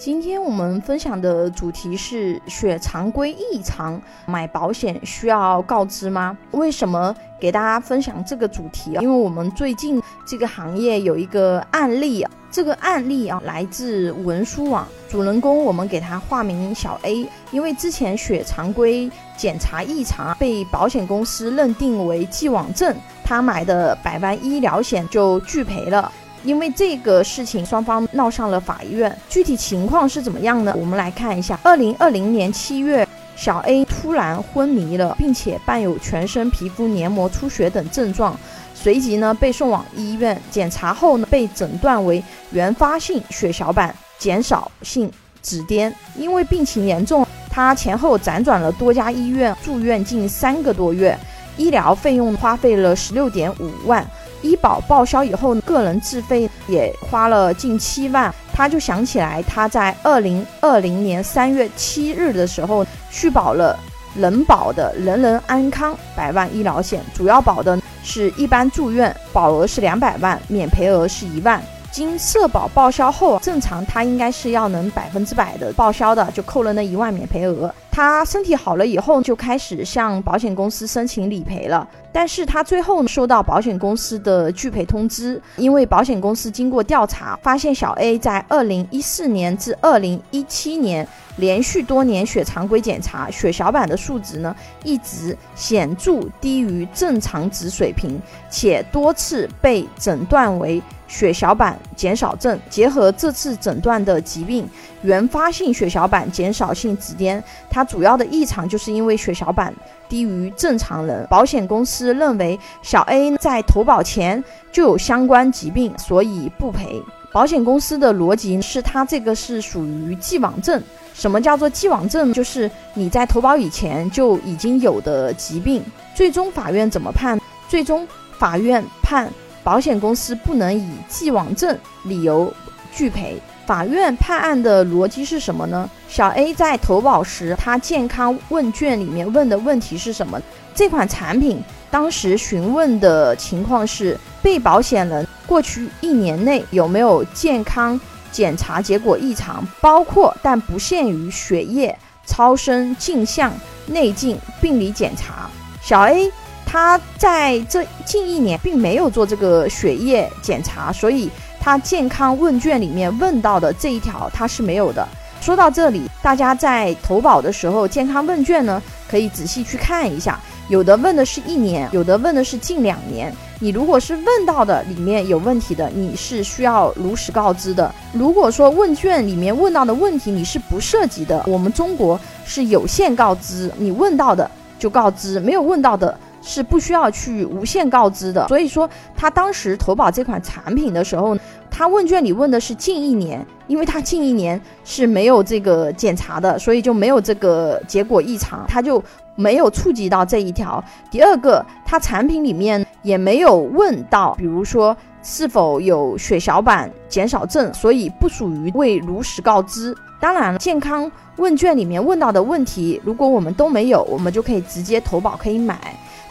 今天我们分享的主题是血常规异常，买保险需要告知吗？为什么给大家分享这个主题啊？因为我们最近这个行业有一个案例啊，这个案例啊来自文书网，主人公我们给他化名小 A，因为之前血常规检查异常被保险公司认定为既往症，他买的百万医疗险就拒赔了。因为这个事情，双方闹上了法院。具体情况是怎么样呢？我们来看一下。二零二零年七月，小 A 突然昏迷了，并且伴有全身皮肤黏膜出血等症状，随即呢被送往医院检查后呢，被诊断为原发性血小板减少性紫癜。因为病情严重，他前后辗转了多家医院，住院近三个多月，医疗费用花费了十六点五万。医保报销以后，个人自费也花了近七万。他就想起来，他在二零二零年三月七日的时候续保了人保的人人安康百万医疗险，主要保的是一般住院，保额是两百万，免赔额是一万。经社保报销后，正常他应该是要能百分之百的报销的，就扣了那一万免赔额。他身体好了以后，就开始向保险公司申请理赔了。但是他最后收到保险公司的拒赔通知，因为保险公司经过调查，发现小 A 在二零一四年至二零一七年连续多年血常规检查，血小板的数值呢一直显著低于正常值水平，且多次被诊断为。血小板减少症结合这次诊断的疾病原发性血小板减少性紫癜，它主要的异常就是因为血小板低于正常人。保险公司认为小 A 在投保前就有相关疾病，所以不赔。保险公司的逻辑是它这个是属于既往症。什么叫做既往症？就是你在投保以前就已经有的疾病。最终法院怎么判？最终法院判。保险公司不能以既往症理由拒赔。法院判案的逻辑是什么呢？小 A 在投保时，他健康问卷里面问的问题是什么？这款产品当时询问的情况是被保险人过去一年内有没有健康检查结果异常，包括但不限于血液、超声、镜像、内镜、病理检查。小 A。他在这近一年并没有做这个血液检查，所以他健康问卷里面问到的这一条他是没有的。说到这里，大家在投保的时候，健康问卷呢可以仔细去看一下，有的问的是一年，有的问的是近两年。你如果是问到的里面有问题的，你是需要如实告知的。如果说问卷里面问到的问题你是不涉及的，我们中国是有限告知，你问到的就告知，没有问到的。是不需要去无限告知的，所以说他当时投保这款产品的时候，他问卷里问的是近一年，因为他近一年是没有这个检查的，所以就没有这个结果异常，他就没有触及到这一条。第二个，他产品里面也没有问到，比如说是否有血小板减少症，所以不属于未如实告知。当然了，健康问卷里面问到的问题，如果我们都没有，我们就可以直接投保，可以买。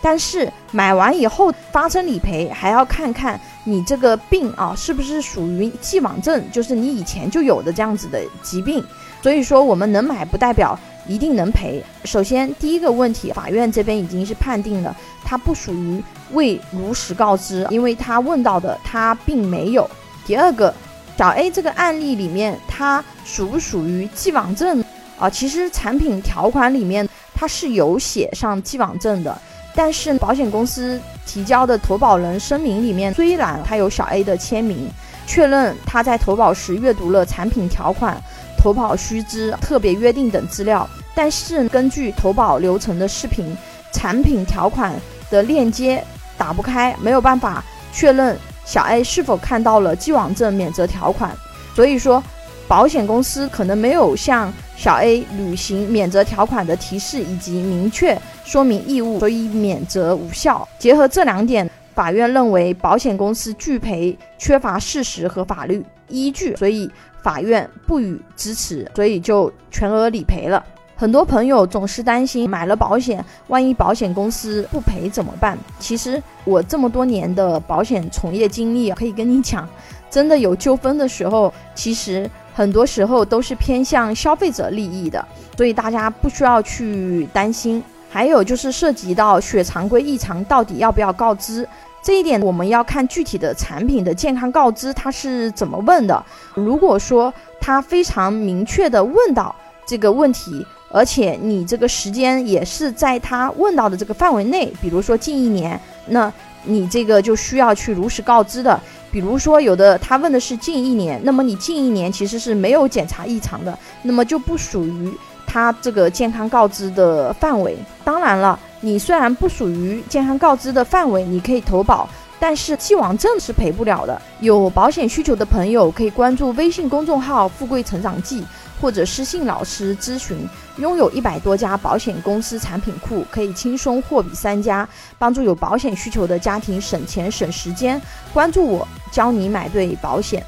但是买完以后发生理赔，还要看看你这个病啊是不是属于既往症，就是你以前就有的这样子的疾病。所以说我们能买不代表一定能赔。首先第一个问题，法院这边已经是判定了它不属于未如实告知，因为他问到的他并没有。第二个，小 A 这个案例里面，它属不属于既往症啊？其实产品条款里面它是有写上既往症的。但是保险公司提交的投保人声明里面，虽然他有小 A 的签名，确认他在投保时阅读了产品条款、投保须知、特别约定等资料，但是根据投保流程的视频，产品条款的链接打不开，没有办法确认小 A 是否看到了既往症免责条款，所以说保险公司可能没有向小 A 履行免责条款的提示以及明确。说明义务，所以免责无效。结合这两点，法院认为保险公司拒赔缺乏事实和法律依据，所以法院不予支持，所以就全额理赔了。很多朋友总是担心买了保险，万一保险公司不赔怎么办？其实我这么多年的保险从业经历，可以跟你讲，真的有纠纷的时候，其实。很多时候都是偏向消费者利益的，所以大家不需要去担心。还有就是涉及到血常规异常到底要不要告知这一点，我们要看具体的产品的健康告知它是怎么问的。如果说他非常明确的问到这个问题，而且你这个时间也是在他问到的这个范围内，比如说近一年，那你这个就需要去如实告知的。比如说有的他问的是近一年，那么你近一年其实是没有检查异常的，那么就不属于。他这个健康告知的范围，当然了，你虽然不属于健康告知的范围，你可以投保，但是既往症是赔不了的。有保险需求的朋友可以关注微信公众号“富贵成长记”，或者私信老师咨询。拥有一百多家保险公司产品库，可以轻松货比三家，帮助有保险需求的家庭省钱省时间。关注我，教你买对保险。